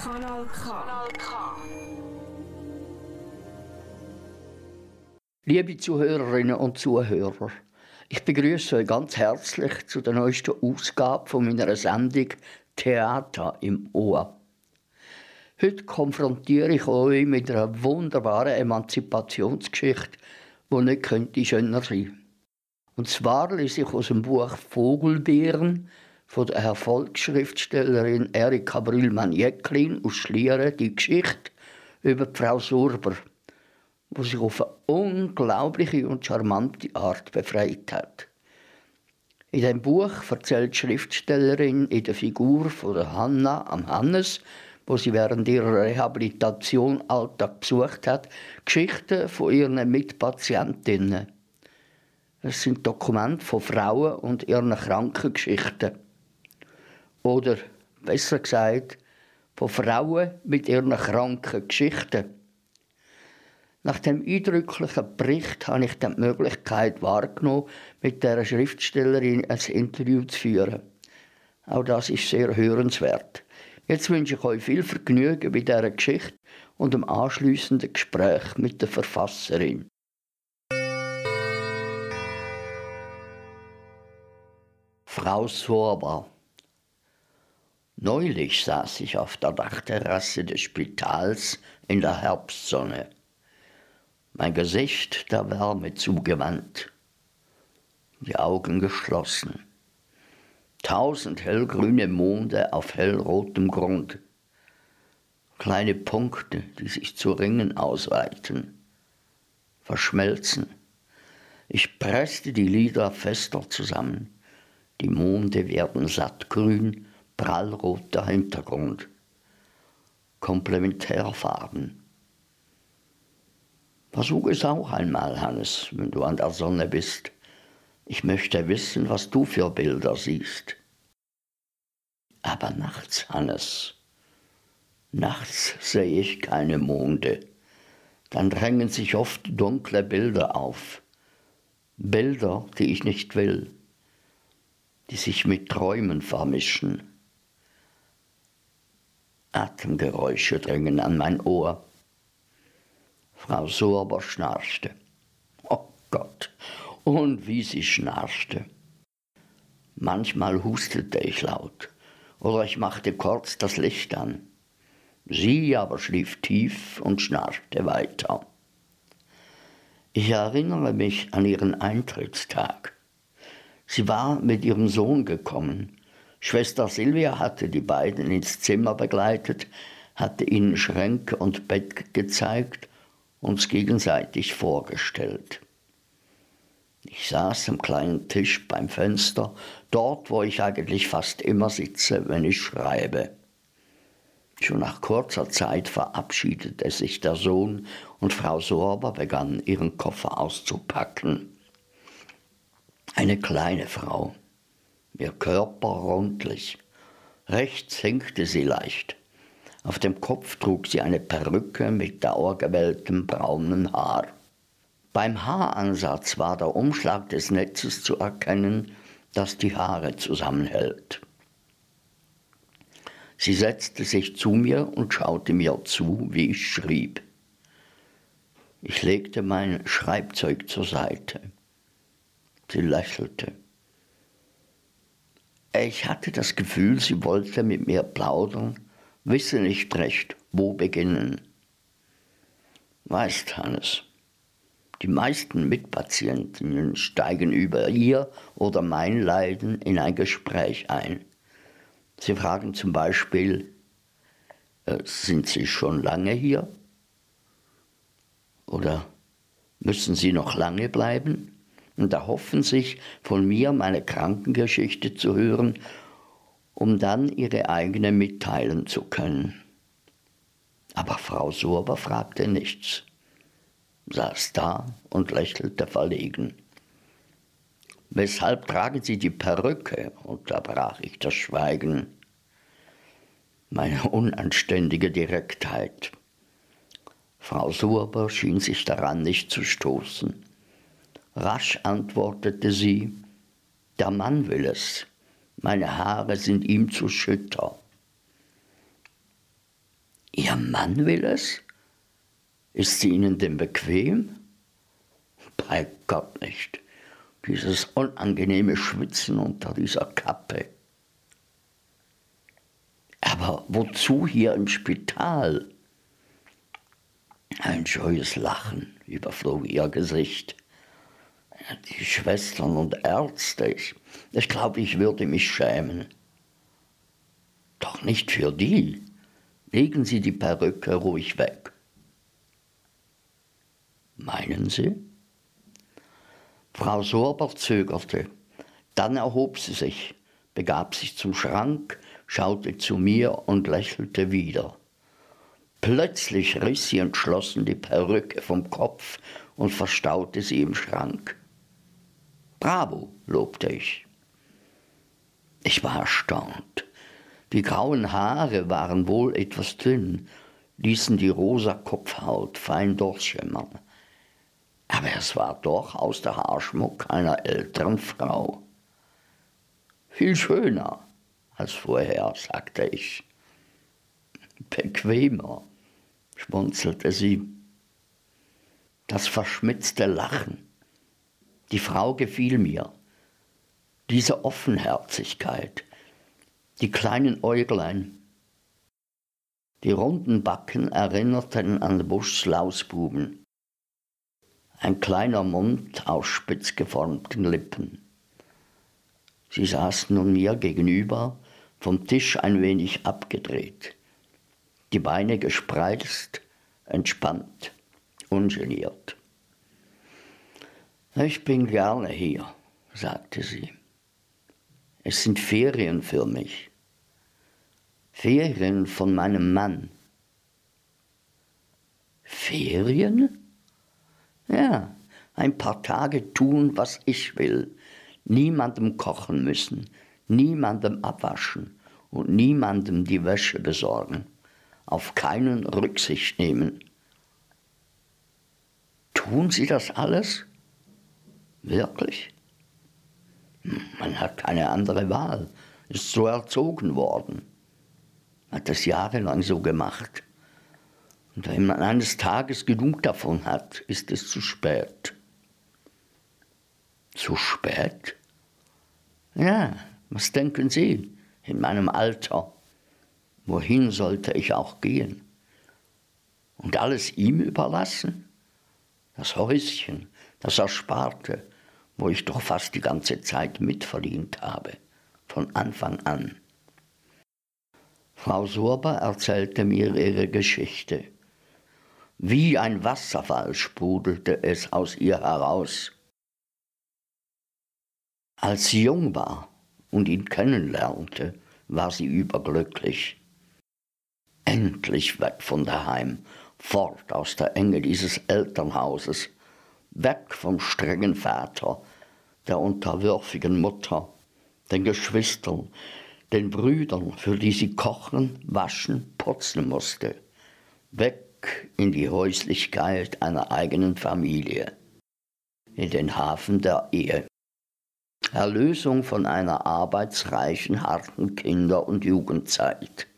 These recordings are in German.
Kanal K. Liebe Zuhörerinnen und Zuhörer, ich begrüße euch ganz herzlich zu der neuesten Ausgabe von meiner Sendung Theater im Ohr. Heute konfrontiere ich euch mit einer wunderbaren Emanzipationsgeschichte, die nicht könnte schöner sein. Und zwar lese ich aus dem Buch Vogelbeeren von der Erfolgsschriftstellerin Erika Brühlmann-Jäcklin aus Schlieren die Geschichte über Frau Surber, die sich auf eine unglaubliche und charmante Art befreit hat. In dem Buch erzählt die Schriftstellerin in der Figur von der Hanna am Hannes, wo sie während ihrer Rehabilitation Alltag besucht hat, Geschichten von ihren Mitpatientinnen. Es sind Dokumente von Frauen und ihren Krankengeschichten. Oder besser gesagt, von Frauen mit ihren kranken Geschichten. Nach dem eindrücklichen Bericht habe ich die Möglichkeit wahrgenommen, mit der Schriftstellerin ein Interview zu führen. Auch das ist sehr hörenswert. Jetzt wünsche ich euch viel Vergnügen bei dieser Geschichte und dem anschließenden Gespräch mit der Verfasserin. Frau Sorber Neulich saß ich auf der Dachterrasse des Spitals in der Herbstsonne, mein Gesicht der Wärme zugewandt, die Augen geschlossen. Tausend hellgrüne Monde auf hellrotem Grund, kleine Punkte, die sich zu Ringen ausweiten, verschmelzen. Ich presste die Lider fester zusammen. Die Monde werden sattgrün, prallroter Hintergrund, Komplementärfarben. Versuch es auch einmal, Hannes, wenn du an der Sonne bist. Ich möchte wissen, was du für Bilder siehst. Aber nachts, Hannes, nachts sehe ich keine Monde. Dann drängen sich oft dunkle Bilder auf. Bilder, die ich nicht will, die sich mit Träumen vermischen. Atemgeräusche dringen an mein Ohr. Frau Sorber schnarchte. Oh Gott, und wie sie schnarchte. Manchmal hustete ich laut oder ich machte kurz das Licht an. Sie aber schlief tief und schnarchte weiter. Ich erinnere mich an ihren Eintrittstag. Sie war mit ihrem Sohn gekommen Schwester Silvia hatte die beiden ins Zimmer begleitet, hatte ihnen Schränke und Bett gezeigt, uns gegenseitig vorgestellt. Ich saß am kleinen Tisch beim Fenster, dort, wo ich eigentlich fast immer sitze, wenn ich schreibe. Schon nach kurzer Zeit verabschiedete sich der Sohn und Frau Sorber begann ihren Koffer auszupacken. Eine kleine Frau, ihr Körper rundlich. Rechts hinkte sie leicht. Auf dem Kopf trug sie eine Perücke mit dauergewelltem braunen Haar. Beim Haaransatz war der Umschlag des Netzes zu erkennen, das die Haare zusammenhält. Sie setzte sich zu mir und schaute mir zu, wie ich schrieb. Ich legte mein Schreibzeug zur Seite. Sie lächelte. Ich hatte das Gefühl, sie wollte mit mir plaudern, wisse nicht recht, wo beginnen. Weißt, Hannes, die meisten Mitpatientinnen steigen über ihr oder mein Leiden in ein Gespräch ein. Sie fragen zum Beispiel, äh, sind Sie schon lange hier? Oder müssen Sie noch lange bleiben? Und erhoffen sich von mir meine Krankengeschichte zu hören, um dann ihre eigene mitteilen zu können. Aber Frau Surber fragte nichts, saß da und lächelte verlegen. Weshalb tragen Sie die Perücke? unterbrach ich das Schweigen. Meine unanständige Direktheit. Frau Surber schien sich daran nicht zu stoßen. Rasch antwortete sie, Der Mann will es. Meine Haare sind ihm zu schütter. Ihr Mann will es? Ist sie Ihnen denn bequem? Bei Gott nicht. Dieses unangenehme Schwitzen unter dieser Kappe. Aber wozu hier im Spital? Ein scheues Lachen überflog ihr Gesicht. Die Schwestern und Ärzte, ich, ich glaube, ich würde mich schämen. Doch nicht für die. Legen Sie die Perücke ruhig weg. Meinen Sie? Frau Sorber zögerte. Dann erhob sie sich, begab sich zum Schrank, schaute zu mir und lächelte wieder. Plötzlich riss sie entschlossen die Perücke vom Kopf und verstaute sie im Schrank. Bravo, lobte ich. Ich war erstaunt. Die grauen Haare waren wohl etwas dünn, ließen die rosa Kopfhaut fein durchschimmern. Aber es war doch aus der Haarschmuck einer älteren Frau. Viel schöner als vorher, sagte ich. Bequemer, schmunzelte sie. Das verschmitzte Lachen. Die Frau gefiel mir. Diese Offenherzigkeit, die kleinen Äuglein, die runden Backen erinnerten an Buschs Lausbuben. Ein kleiner Mund aus spitz geformten Lippen. Sie saß nun mir gegenüber, vom Tisch ein wenig abgedreht, die Beine gespreizt, entspannt, ungeniert. Ich bin gerne hier, sagte sie. Es sind Ferien für mich. Ferien von meinem Mann. Ferien? Ja, ein paar Tage tun, was ich will. Niemandem kochen müssen, niemandem abwaschen und niemandem die Wäsche besorgen. Auf keinen Rücksicht nehmen. Tun Sie das alles? Wirklich? Man hat keine andere Wahl, ist so erzogen worden, hat das jahrelang so gemacht. Und wenn man eines Tages genug davon hat, ist es zu spät. Zu spät? Ja, was denken Sie in meinem Alter? Wohin sollte ich auch gehen? Und alles ihm überlassen? Das Häuschen, das Ersparte, wo ich doch fast die ganze Zeit mitverdient habe, von Anfang an. Frau Sorber erzählte mir ihre Geschichte. Wie ein Wasserfall sprudelte es aus ihr heraus. Als sie jung war und ihn kennenlernte, war sie überglücklich. Endlich weg von daheim, fort aus der Enge dieses Elternhauses, weg vom strengen Vater, der unterwürfigen Mutter, den Geschwistern, den Brüdern, für die sie kochen, waschen, putzen musste, weg in die Häuslichkeit einer eigenen Familie, in den Hafen der Ehe. Erlösung von einer arbeitsreichen, harten Kinder- und Jugendzeit.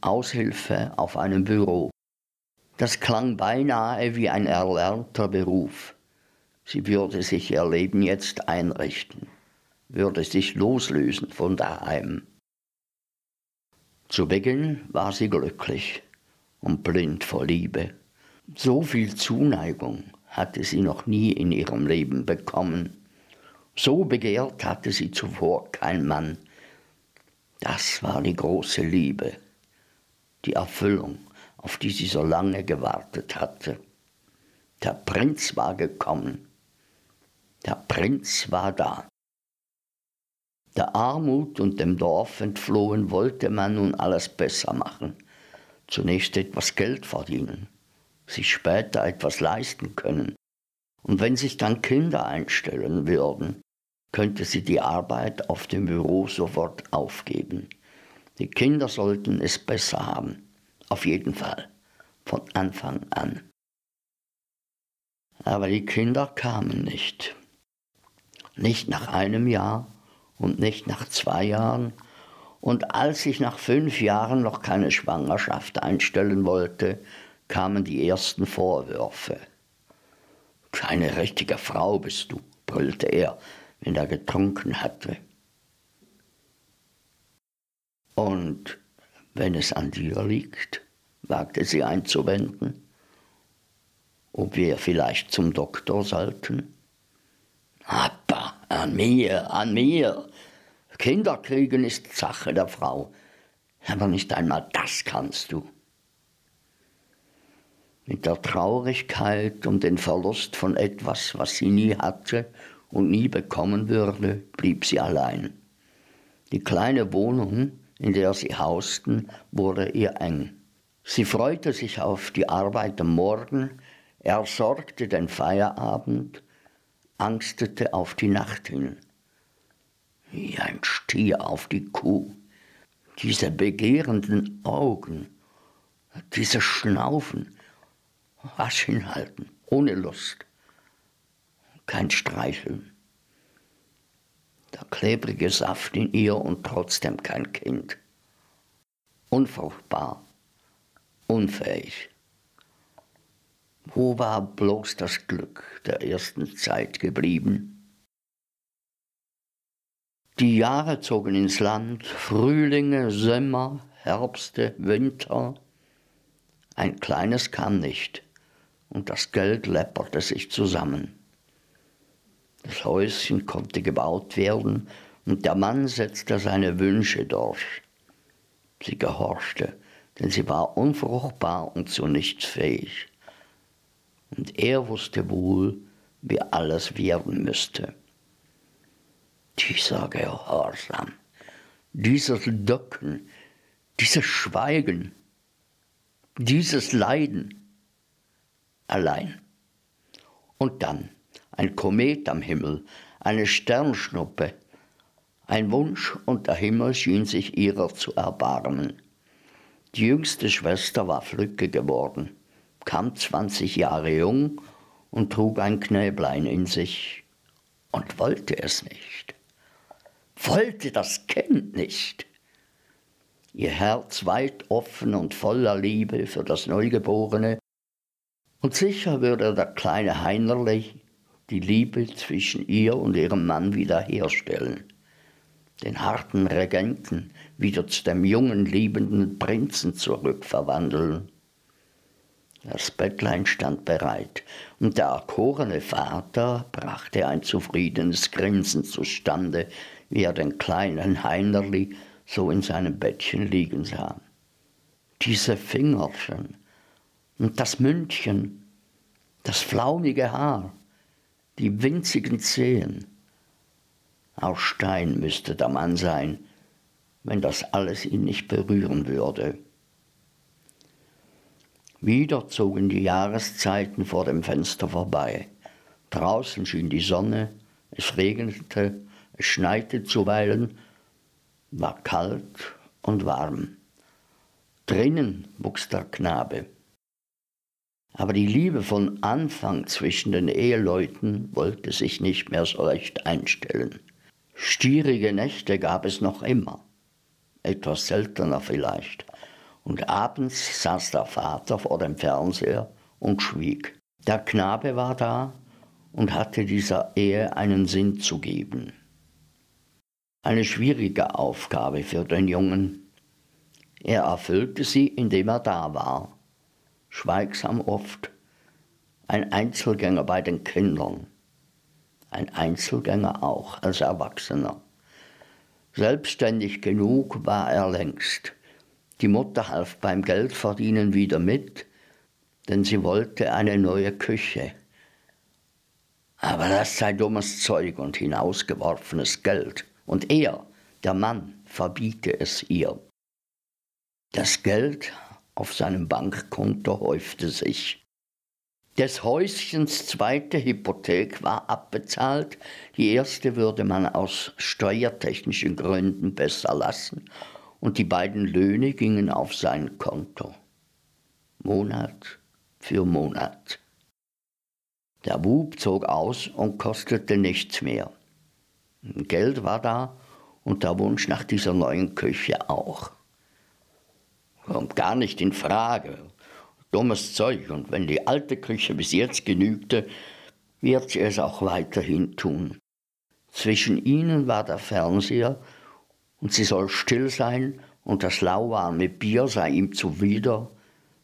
Aushilfe auf einem Büro. Das klang beinahe wie ein erlernter Beruf. Sie würde sich ihr Leben jetzt einrichten, würde sich loslösen von daheim. Zu Beginn war sie glücklich und blind vor Liebe. So viel Zuneigung hatte sie noch nie in ihrem Leben bekommen. So begehrt hatte sie zuvor kein Mann. Das war die große Liebe, die Erfüllung, auf die sie so lange gewartet hatte. Der Prinz war gekommen, der Prinz war da. Der Armut und dem Dorf entflohen wollte man nun alles besser machen. Zunächst etwas Geld verdienen, sich später etwas leisten können. Und wenn sich dann Kinder einstellen würden, könnte sie die Arbeit auf dem Büro sofort aufgeben. Die Kinder sollten es besser haben, auf jeden Fall, von Anfang an. Aber die Kinder kamen nicht. Nicht nach einem Jahr und nicht nach zwei Jahren. Und als ich nach fünf Jahren noch keine Schwangerschaft einstellen wollte, kamen die ersten Vorwürfe. Keine richtige Frau bist du, brüllte er, wenn er getrunken hatte. Und wenn es an dir liegt, wagte sie einzuwenden, ob wir vielleicht zum Doktor sollten. Aber an mir, an mir. Kinder kriegen ist Sache der Frau, aber nicht einmal das kannst du. Mit der Traurigkeit um den Verlust von etwas, was sie nie hatte und nie bekommen würde, blieb sie allein. Die kleine Wohnung, in der sie hausten, wurde ihr eng. Sie freute sich auf die Arbeit am Morgen, er sorgte den Feierabend, angstete auf die Nacht hin. Wie ein Stier auf die Kuh. Diese begehrenden Augen, dieses Schnaufen, was hinhalten, ohne Lust, kein Streicheln der klebrige Saft in ihr und trotzdem kein Kind. Unfruchtbar, unfähig. Wo war bloß das Glück der ersten Zeit geblieben? Die Jahre zogen ins Land, Frühlinge, Sommer, Herbste, Winter. Ein kleines kam nicht, und das Geld läpperte sich zusammen. Das Häuschen konnte gebaut werden und der Mann setzte seine Wünsche durch. Sie gehorchte, denn sie war unfruchtbar und zu nichts fähig. Und er wusste wohl, wie alles werden müsste. Dieser Gehorsam, dieses Ducken, dieses Schweigen, dieses Leiden allein. Und dann ein Komet am Himmel, eine Sternschnuppe. Ein Wunsch und der Himmel schien sich ihrer zu erbarmen. Die jüngste Schwester war Flücke geworden, kam 20 Jahre jung und trug ein Knäblein in sich und wollte es nicht. Wollte das Kind nicht. Ihr Herz weit offen und voller Liebe für das Neugeborene. Und sicher würde der kleine Heinerlich die Liebe zwischen ihr und ihrem Mann wiederherstellen, den harten Regenten wieder zu dem jungen, liebenden Prinzen zurückverwandeln. Das Bettlein stand bereit, und der erkorene Vater brachte ein zufriedenes Grinsen zustande, wie er den kleinen Heinerli so in seinem Bettchen liegen sah. Diese Fingerchen und das Mündchen, das flaumige Haar, die winzigen Zehen. Aus Stein müsste der Mann sein, wenn das alles ihn nicht berühren würde. Wieder zogen die Jahreszeiten vor dem Fenster vorbei. Draußen schien die Sonne, es regnete, es schneite zuweilen, war kalt und warm. Drinnen wuchs der Knabe. Aber die Liebe von Anfang zwischen den Eheleuten wollte sich nicht mehr so recht einstellen. Stierige Nächte gab es noch immer, etwas seltener vielleicht, und abends saß der Vater vor dem Fernseher und schwieg. Der Knabe war da und hatte dieser Ehe einen Sinn zu geben. Eine schwierige Aufgabe für den Jungen. Er erfüllte sie, indem er da war schweigsam oft, ein Einzelgänger bei den Kindern, ein Einzelgänger auch als Erwachsener. Selbstständig genug war er längst. Die Mutter half beim Geldverdienen wieder mit, denn sie wollte eine neue Küche. Aber das sei dummes Zeug und hinausgeworfenes Geld. Und er, der Mann, verbiete es ihr. Das Geld auf seinem Bankkonto häufte sich. Des Häuschens zweite Hypothek war abbezahlt, die erste würde man aus steuertechnischen Gründen besser lassen, und die beiden Löhne gingen auf sein Konto. Monat für Monat. Der Bub zog aus und kostete nichts mehr. Geld war da und der Wunsch nach dieser neuen Küche auch. Kommt gar nicht in Frage. Dummes Zeug. Und wenn die alte Küche bis jetzt genügte, wird sie es auch weiterhin tun. Zwischen ihnen war der Fernseher und sie soll still sein und das lauwarme Bier sei ihm zuwider.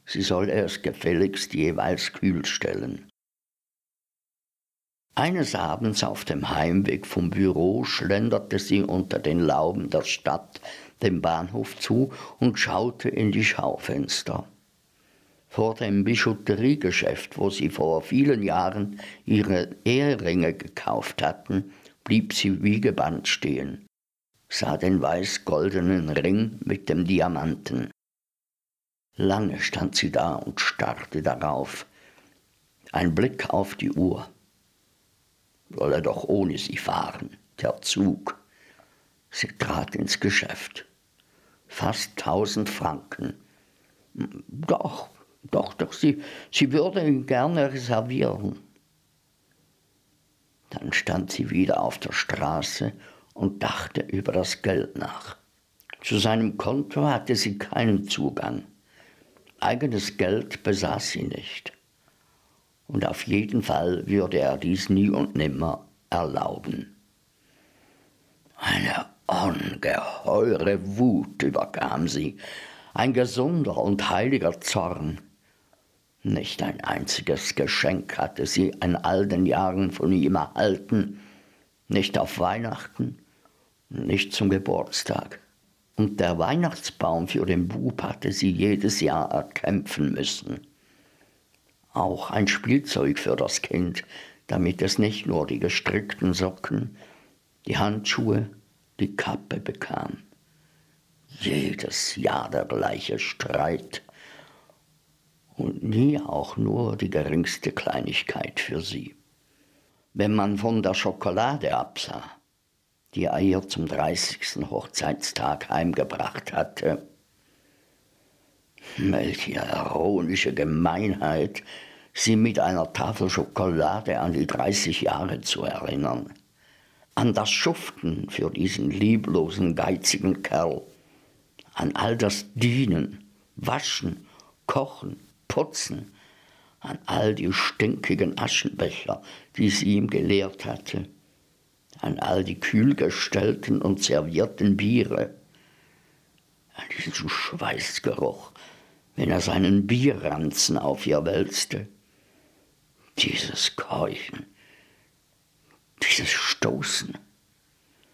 Sie soll es gefälligst jeweils kühl stellen. Eines Abends auf dem Heimweg vom Büro schlenderte sie unter den Lauben der Stadt dem Bahnhof zu und schaute in die Schaufenster. Vor dem Bijouteriegeschäft, wo sie vor vielen Jahren ihre Eheringe gekauft hatten, blieb sie wie gebannt stehen, sah den weiß-goldenen Ring mit dem Diamanten. Lange stand sie da und starrte darauf. Ein Blick auf die Uhr. Wolle doch ohne sie fahren, der Zug. Sie trat ins Geschäft. Fast tausend Franken. Doch, doch, doch, sie, sie würde ihn gerne reservieren. Dann stand sie wieder auf der Straße und dachte über das Geld nach. Zu seinem Konto hatte sie keinen Zugang. Eigenes Geld besaß sie nicht. Und auf jeden Fall würde er dies nie und nimmer erlauben. Eine ungeheure Wut überkam sie, ein gesunder und heiliger Zorn. Nicht ein einziges Geschenk hatte sie in all den Jahren von ihm erhalten, nicht auf Weihnachten, nicht zum Geburtstag. Und der Weihnachtsbaum für den Bub hatte sie jedes Jahr erkämpfen müssen. Auch ein Spielzeug für das Kind, damit es nicht nur die gestrickten Socken, die Handschuhe, die Kappe bekam. Jedes Jahr der gleiche Streit und nie auch nur die geringste Kleinigkeit für sie. Wenn man von der Schokolade absah, die er ihr zum 30. Hochzeitstag heimgebracht hatte, welche ironische Gemeinheit, sie mit einer Tafel Schokolade an die 30 Jahre zu erinnern, an das Schuften für diesen lieblosen, geizigen Kerl, an all das Dienen, Waschen, Kochen, Putzen, an all die stinkigen Aschenbecher, die sie ihm gelehrt hatte, an all die kühlgestellten und servierten Biere, an diesen Schweißgeruch, wenn er seinen Bierranzen auf ihr wälzte. Dieses Keuchen, dieses Stoßen,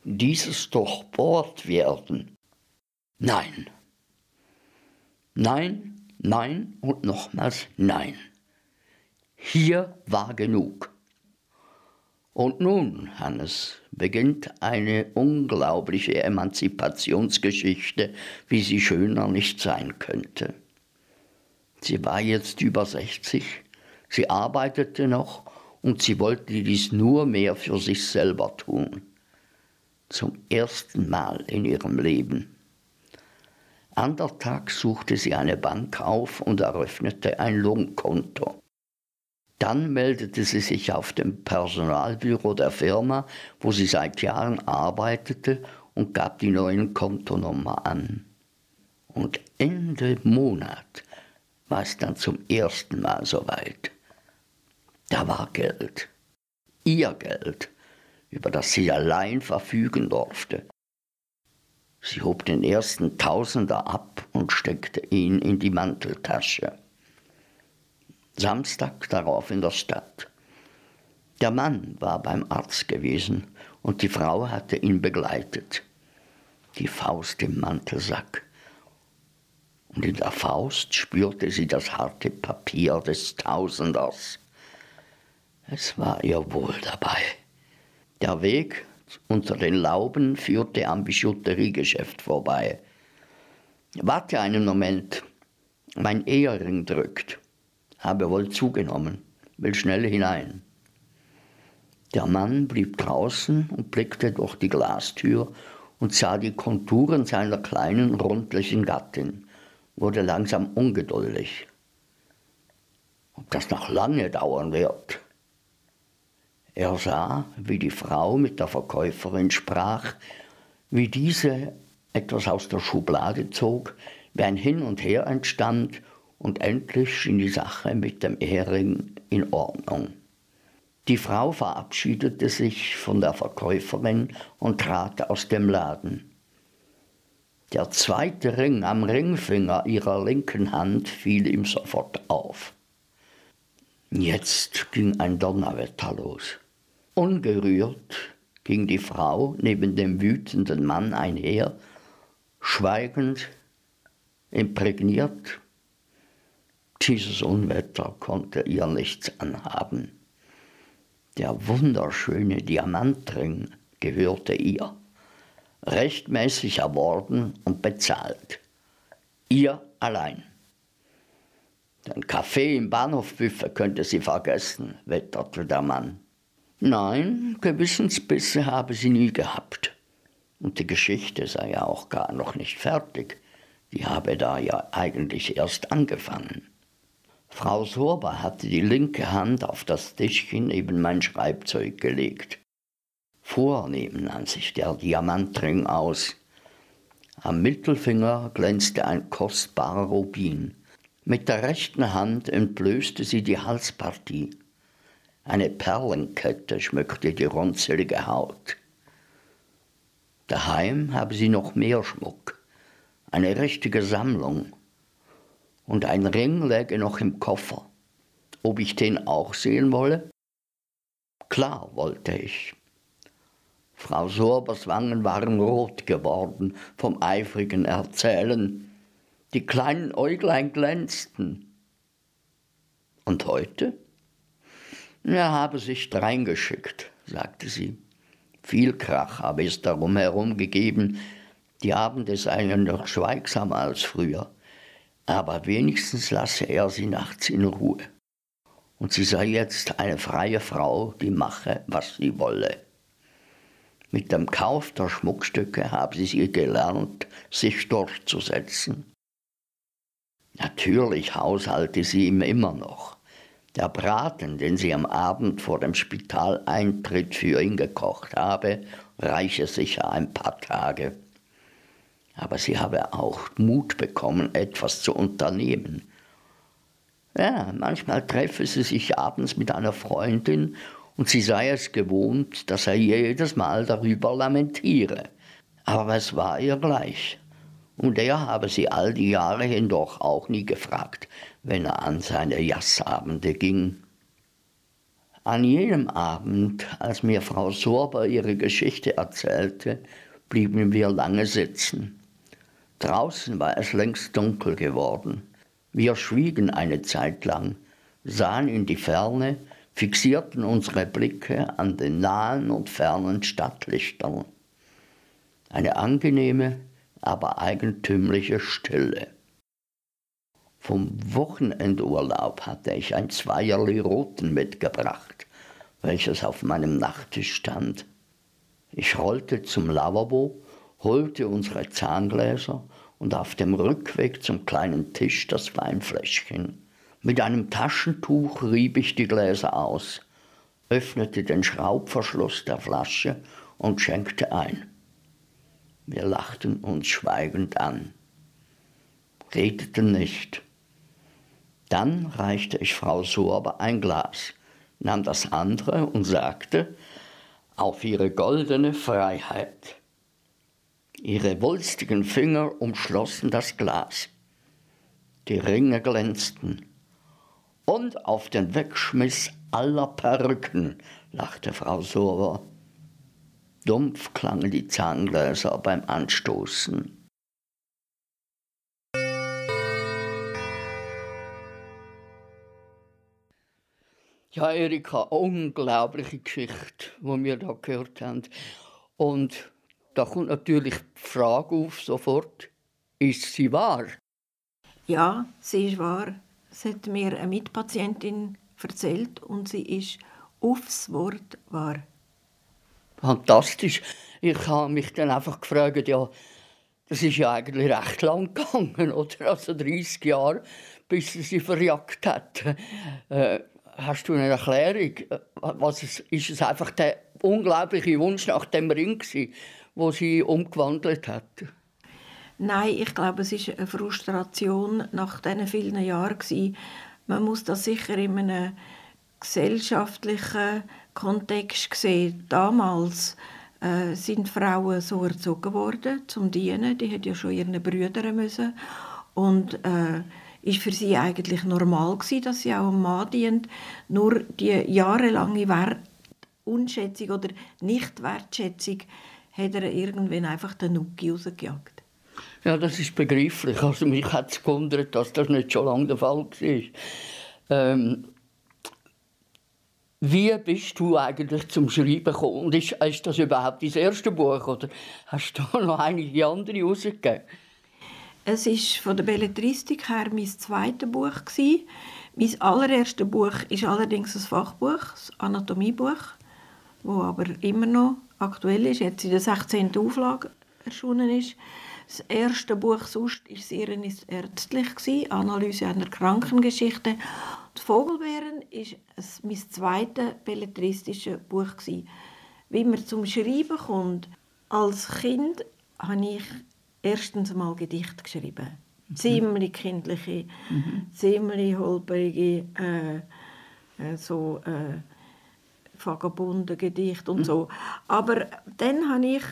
dieses durchbohrt werden. Nein, nein, Nein und nochmals Nein. Hier war genug. Und nun, Hannes, beginnt eine unglaubliche Emanzipationsgeschichte, wie sie schöner nicht sein könnte. Sie war jetzt über 60, sie arbeitete noch und sie wollte dies nur mehr für sich selber tun. Zum ersten Mal in ihrem Leben. An der Tag suchte sie eine Bank auf und eröffnete ein Lohnkonto. Dann meldete sie sich auf dem Personalbüro der Firma, wo sie seit Jahren arbeitete und gab die neuen Kontonummer an. Und Ende Monat war es dann zum ersten Mal soweit. Da war Geld. Ihr Geld, über das sie allein verfügen durfte. Sie hob den ersten Tausender ab und steckte ihn in die Manteltasche. Samstag darauf in der Stadt. Der Mann war beim Arzt gewesen und die Frau hatte ihn begleitet. Die Faust im Mantelsack. Und in der Faust spürte sie das harte Papier des Tausenders. Es war ihr wohl dabei. Der Weg unter den Lauben führte am Bijouteriegeschäft vorbei. Warte einen Moment. Mein Ehering drückt. Habe wohl zugenommen. Will schnell hinein. Der Mann blieb draußen und blickte durch die Glastür und sah die Konturen seiner kleinen, rundlichen Gattin, wurde langsam ungeduldig. Ob das noch lange dauern wird? Er sah, wie die Frau mit der Verkäuferin sprach, wie diese etwas aus der Schublade zog, wie ein Hin und Her entstand und endlich schien die Sache mit dem Ehering in Ordnung. Die Frau verabschiedete sich von der Verkäuferin und trat aus dem Laden. Der zweite Ring am Ringfinger ihrer linken Hand fiel ihm sofort auf. Jetzt ging ein Donnerwetter los. Ungerührt ging die Frau neben dem wütenden Mann einher, schweigend, imprägniert. Dieses Unwetter konnte ihr nichts anhaben. Der wunderschöne Diamantring gehörte ihr, rechtmäßig erworben und bezahlt. Ihr allein. Den Kaffee im Bahnhofbüffel könnte sie vergessen, wetterte der Mann. Nein, Gewissensbisse habe sie nie gehabt. Und die Geschichte sei ja auch gar noch nicht fertig. Die habe da ja eigentlich erst angefangen. Frau Sorber hatte die linke Hand auf das Tischchen neben mein Schreibzeug gelegt. Vornehm nahm sich der Diamantring aus. Am Mittelfinger glänzte ein kostbarer Rubin. Mit der rechten Hand entblößte sie die Halspartie. Eine Perlenkette schmückte die runzelige Haut. Daheim habe sie noch mehr Schmuck, eine richtige Sammlung. Und ein Ring läge noch im Koffer. Ob ich den auch sehen wolle? Klar wollte ich. Frau Sorbers Wangen waren rot geworden vom eifrigen Erzählen. Die kleinen Äuglein glänzten. Und heute? Er habe sich dreingeschickt, sagte sie. Viel Krach habe es darum herum gegeben, die Abende seien noch schweigsamer als früher, aber wenigstens lasse er sie nachts in Ruhe. Und sie sei jetzt eine freie Frau, die mache, was sie wolle. Mit dem Kauf der Schmuckstücke habe sie gelernt, sich durchzusetzen. Natürlich haushalte sie ihm immer noch. Der Braten, den sie am Abend vor dem Spitaleintritt für ihn gekocht habe, reiche sicher ein paar Tage. Aber sie habe auch Mut bekommen, etwas zu unternehmen. Ja, manchmal treffe sie sich abends mit einer Freundin und sie sei es gewohnt, dass er jedes Mal darüber lamentiere. Aber es war ihr gleich. Und er habe sie all die Jahre hindurch auch nie gefragt, wenn er an seine Jassabende ging. An jenem Abend, als mir Frau Sorber ihre Geschichte erzählte, blieben wir lange sitzen. Draußen war es längst dunkel geworden. Wir schwiegen eine Zeit lang, sahen in die Ferne, fixierten unsere Blicke an den nahen und fernen Stadtlichtern. Eine angenehme, aber eigentümliche Stille. Vom Wochenendurlaub hatte ich ein Zweierli Roten mitgebracht, welches auf meinem Nachttisch stand. Ich rollte zum Lavabo, holte unsere Zahngläser und auf dem Rückweg zum kleinen Tisch das Weinfläschchen. Mit einem Taschentuch rieb ich die Gläser aus, öffnete den Schraubverschluss der Flasche und schenkte ein. Wir lachten uns schweigend an, redeten nicht. Dann reichte ich Frau Sorber ein Glas, nahm das andere und sagte, auf ihre goldene Freiheit. Ihre wulstigen Finger umschlossen das Glas. Die Ringe glänzten. Und auf den Wegschmiss aller Perücken, lachte Frau Sorber. Dumpf klangen die Zahngläser beim Anstoßen. Ja, Erika, unglaubliche Geschichte, die wir da gehört haben. Und da kommt natürlich die Frage auf sofort, ist sie wahr? Ja, sie ist wahr. Das hat mir eine Mitpatientin erzählt und sie ist aufs Wort wahr fantastisch. Ich habe mich dann einfach gefragt, ja, das ist ja eigentlich recht lang gegangen, oder? Also 30 Jahre, bis sie sie verjagt hat. Äh, hast du eine Erklärung? Was ist, ist es einfach der unglaubliche Wunsch nach dem Ring gewesen, wo sie umgewandelt hat? Nein, ich glaube, es ist eine Frustration nach diesen vielen Jahren. Man muss das sicher in einem gesellschaftlichen Kontext sehen. Damals äh, sind Frauen so erzogen worden zum Dienen. Die hat ja schon ihren Brüdern müssen und äh, ist für sie eigentlich normal gewesen, dass sie auch einem Mann dient. Nur die jahrelange Wert Unschätzung oder Nichtwertschätzung hat er irgendwann einfach den Nuki rausgejagt. Ja, das ist begreiflich. Also mich hat es gewundert, dass das nicht schon lange der Fall war. Ähm, wie bist du eigentlich zum Schreiben gekommen? Und ist, ist das überhaupt dein erste Buch oder hast du noch einige andere rausgegeben? Es ist von der Belletristik her mein zweites Buch gewesen. Mein allererstes Buch ist allerdings ein Fachbuch, das Anatomiebuch, wo aber immer noch aktuell ist, jetzt in der 16. Auflage erschienen ist. Das erste Buch sonst war sehr ärztlich, Analyse einer Krankengeschichte. Die Vogelbeeren war mein zweites belletristisches Buch. Wie man zum Schreiben kommt, als Kind habe ich erstens mal Gedicht geschrieben. Mhm. Ziemlich kindliche, mhm. ziemlich holperige, äh, äh, so äh, vagabunde Gedichte und mhm. so. Aber dann habe ich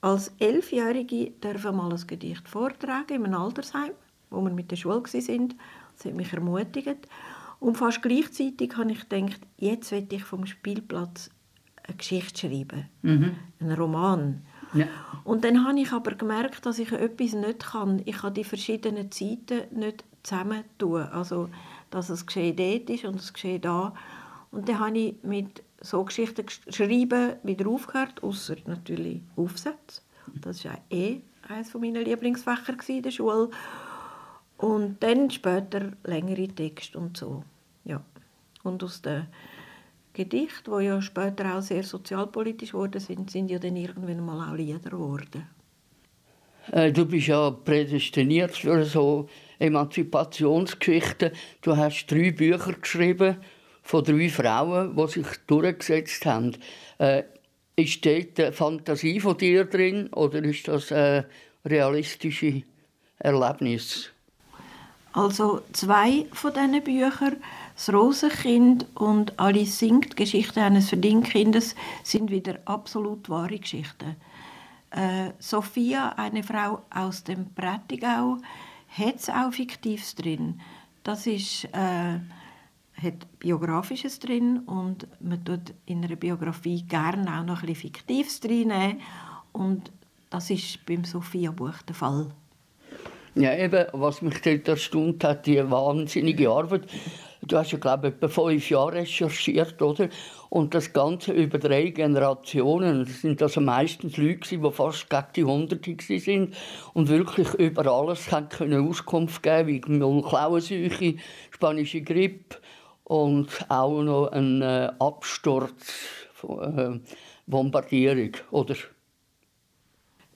als Elfjährige mal ein Gedicht vortragen in einem Altersheim, wo wir mit der Schule waren. Das hat mich ermutigt. Und fast gleichzeitig habe ich gedacht, jetzt will ich vom Spielplatz eine Geschichte schreiben, mhm. einen Roman. Ja. Und dann habe ich aber gemerkt, dass ich etwas nicht kann. Ich kann die verschiedenen Zeiten nicht zusammen tun. Also, dass es Geschehen dort ist und es Geschehen da. Und dann habe ich mit so Geschichten geschrieben wieder aufgehört, außer natürlich Aufsätze. Das war eh eines meiner Lieblingsfächer in der Schule. Und dann später längere Texte und so. Ja. Und aus den Gedichten, die ja später auch sehr sozialpolitisch geworden sind, sind ja dann irgendwann mal auch Lieder geworden. Äh, du bist ja prädestiniert für so Emanzipationsgeschichten. Du hast drei Bücher geschrieben von drei Frauen, die sich durchgesetzt haben. Äh, ist dort Fantasie von dir drin oder ist das ein realistisches Erlebnis? Also zwei von diesen Büchern, «Das Rosenkind» und «Alice singt, Geschichte eines Verdienkindes», sind wieder absolut wahre Geschichten. Äh, Sophia, eine Frau aus dem Prättigau, hat es auch Fiktives drin. Das ist, äh, hat Biografisches drin und man tut in einer Biografie gerne auch noch ein bisschen Fiktives drin. Und das ist beim Sophia-Buch der Fall. Ja, eben, was mich dort erstaunt hat, die wahnsinnige Arbeit. Du hast ja, glaube ich, etwa fünf Jahre recherchiert, oder? Und das Ganze über drei Generationen. Das sind also meistens Leute, die fast gegen die Hunderte sind und wirklich über alles können Auskunft geben wie Klauenseuche, spanische Grippe und auch noch ein äh, Absturz, äh, Bombardierung, oder?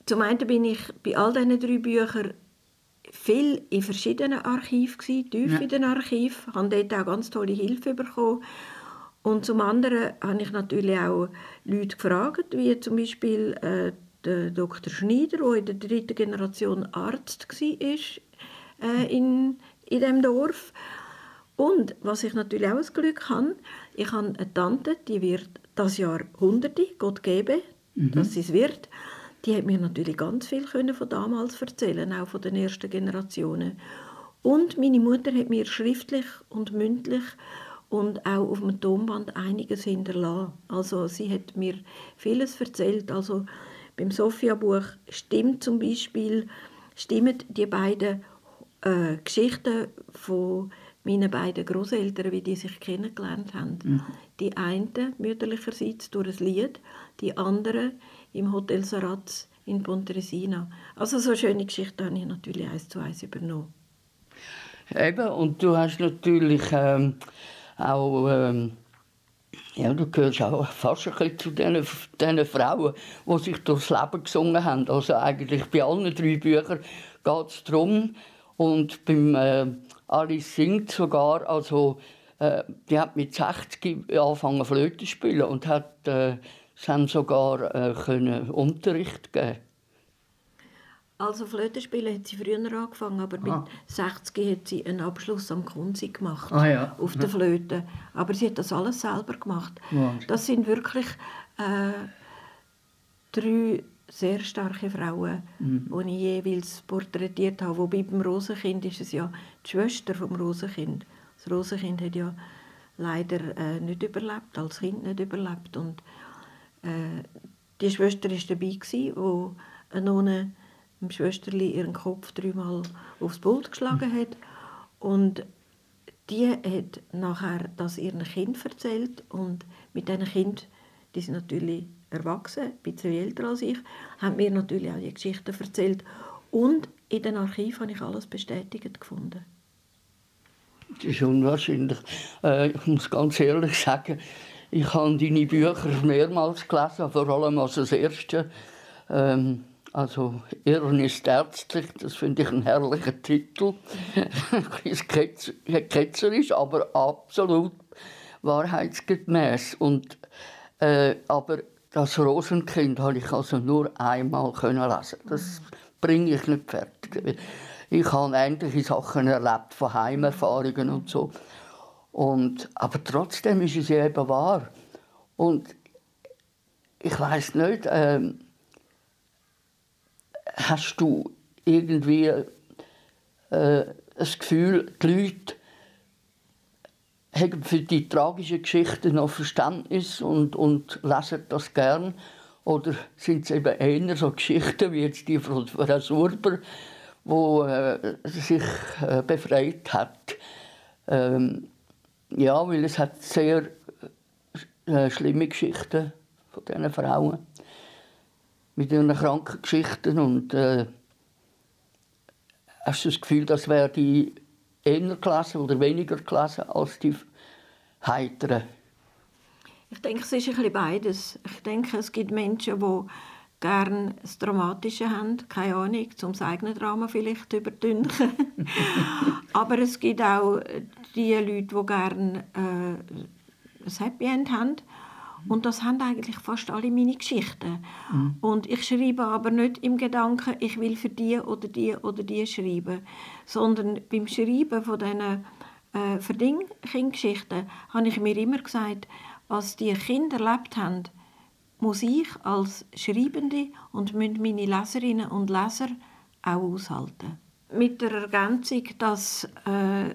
Zum einen bin ich bei all diesen drei Büchern viel in verschiedenen Archiven, tief ja. in den Archiven, habe dort auch ganz tolle Hilfe bekommen. Und zum anderen habe ich natürlich auch Leute gefragt, wie zum Beispiel äh, der Dr. Schneider, der in der dritten Generation Arzt war äh, in, in diesem Dorf. Und was ich natürlich auch ein Glück habe, ich habe eine Tante, die wird das Jahr Hunderte, Gott gebe, mhm. dass sie es wird die hat mir natürlich ganz viel von damals erzählen, auch von den ersten Generationen. Und meine Mutter hat mir schriftlich und mündlich und auch auf dem Tonband einiges hinterlassen. Also sie hat mir vieles erzählt. Also beim Sophia-Buch stimmt zum Beispiel stimmen die beiden äh, Geschichten von meinen beiden Großeltern, wie die sich kennengelernt haben. Mhm. Die eine mütterlicherseits durch ein Lied, die andere im Hotel Saratz in Pontresina. Also so schöne Geschichten habe ich natürlich eins zu eins übernommen. Eben, und du hast natürlich ähm, auch, ähm, ja, du gehörst auch fast ein bisschen zu den, den Frauen, die sich durchs Leben gesungen haben. Also eigentlich bei allen drei Büchern geht es darum, und beim äh, Alice singt sogar, also äh, die hat mit 60 angefangen Flöte zu spielen und hat äh, dann sogar äh, können Unterricht geben. Also Flöte spielen hat sie früher angefangen, aber mit Ah. 60 hat sie einen Abschluss am Kunzi gemacht Ah, ja. auf der Flöte. Aber sie hat das alles selber gemacht. Wahnsinn. Das sind wirklich äh, drei sehr starke Frauen, Mhm. die ich jeweils porträtiert habe. Wobei beim Rosenkind ist es ja die Schwester vom Rosenkind. Das Rosenkind hat ja leider äh, nicht überlebt, als Kind nicht überlebt. Und äh, die Schwester war dabei, gewesen, wo eine Nonne dem Schwesterli ihren Kopf dreimal aufs Pult geschlagen hat. Und die hat nachher das ihren Kind erzählt und mit diesen Kind, die sind natürlich erwachsen, ein bisschen älter als ich, haben mir natürlich auch die Geschichten erzählt. Und in den Archiven habe ich alles bestätigt gefunden. Das ist unwahrscheinlich. Äh, ich muss ganz ehrlich sagen, ich habe deine Bücher mehrmals gelesen, vor allem als das erste. Ähm, also Irren ist ärztlich, das finde ich einen herrlichen Titel. Ein bisschen ketz- ketzerisch, aber absolut wahrheitsgemäß. Und, äh, aber das Rosenkind habe ich also nur einmal können lesen. Das bringe ich nicht fertig. Ich habe ähnliche Sachen erlebt von Heimerfahrungen und so. Und, aber trotzdem ist es eben wahr. Und ich weiß nicht, ähm, hast du irgendwie äh, das Gefühl, die Leute haben für die tragischen Geschichten noch Verständnis und, und lesen das gern? Oder sind es eben eher so Geschichten wie jetzt die von Frau Surber, wo äh, sich äh, befreit hat? Ähm, ja, weil es hat sehr äh, schlimme Geschichten von diesen Frauen mit ihren kranken Geschichten und äh, hast du das Gefühl, das wäre die eher Klasse oder weniger Klasse als die heiteren? Ich denke, es ist ein bisschen beides. Ich denke, es gibt Menschen, die gerne das Dramatische haben, keine Ahnung, zum das eigene Drama vielleicht übertünchen. Aber es gibt auch die Leute, die gerne äh, ein Happy End haben. Und das haben eigentlich fast alle meine Geschichten. Und ich schreibe aber nicht im Gedanken, ich will für die oder die oder die schreiben, sondern beim Schreiben von diesen äh, Verding-Geschichten habe ich mir immer gesagt, was die Kinder erlebt haben, muss ich als Schreibende und müssen meine Leserinnen und Leser auch aushalten. Mit der Ergänzung, dass äh,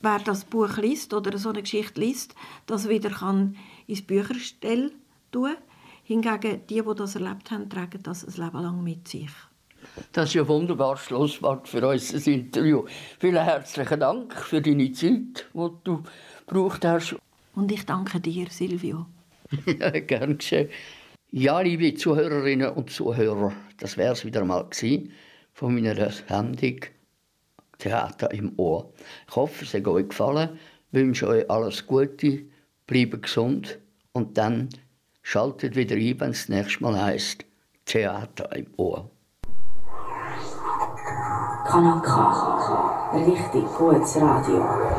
wer das Buch liest oder so eine Geschichte liest, das wieder kann ins Bücherstell tun. Hingegen die, die das erlebt haben, tragen das ein Leben lang mit sich. Das ist ein wunderbares Schlusswort für unser Interview. Vielen herzlichen Dank für deine Zeit, die du gebraucht hast. Und ich danke dir, Silvio. Ja, gern geschehen. Ja, liebe Zuhörerinnen und Zuhörer, das wäre es wieder mal gewesen von meiner Sendung Theater im Ohr. Ich hoffe, es hat euch gefallen. Ich wünsche euch alles Gute, bleibt gesund und dann schaltet wieder ein, wenn es das nächste Mal heisst Theater im Ohr. Kanal K. Richtig gutes Radio.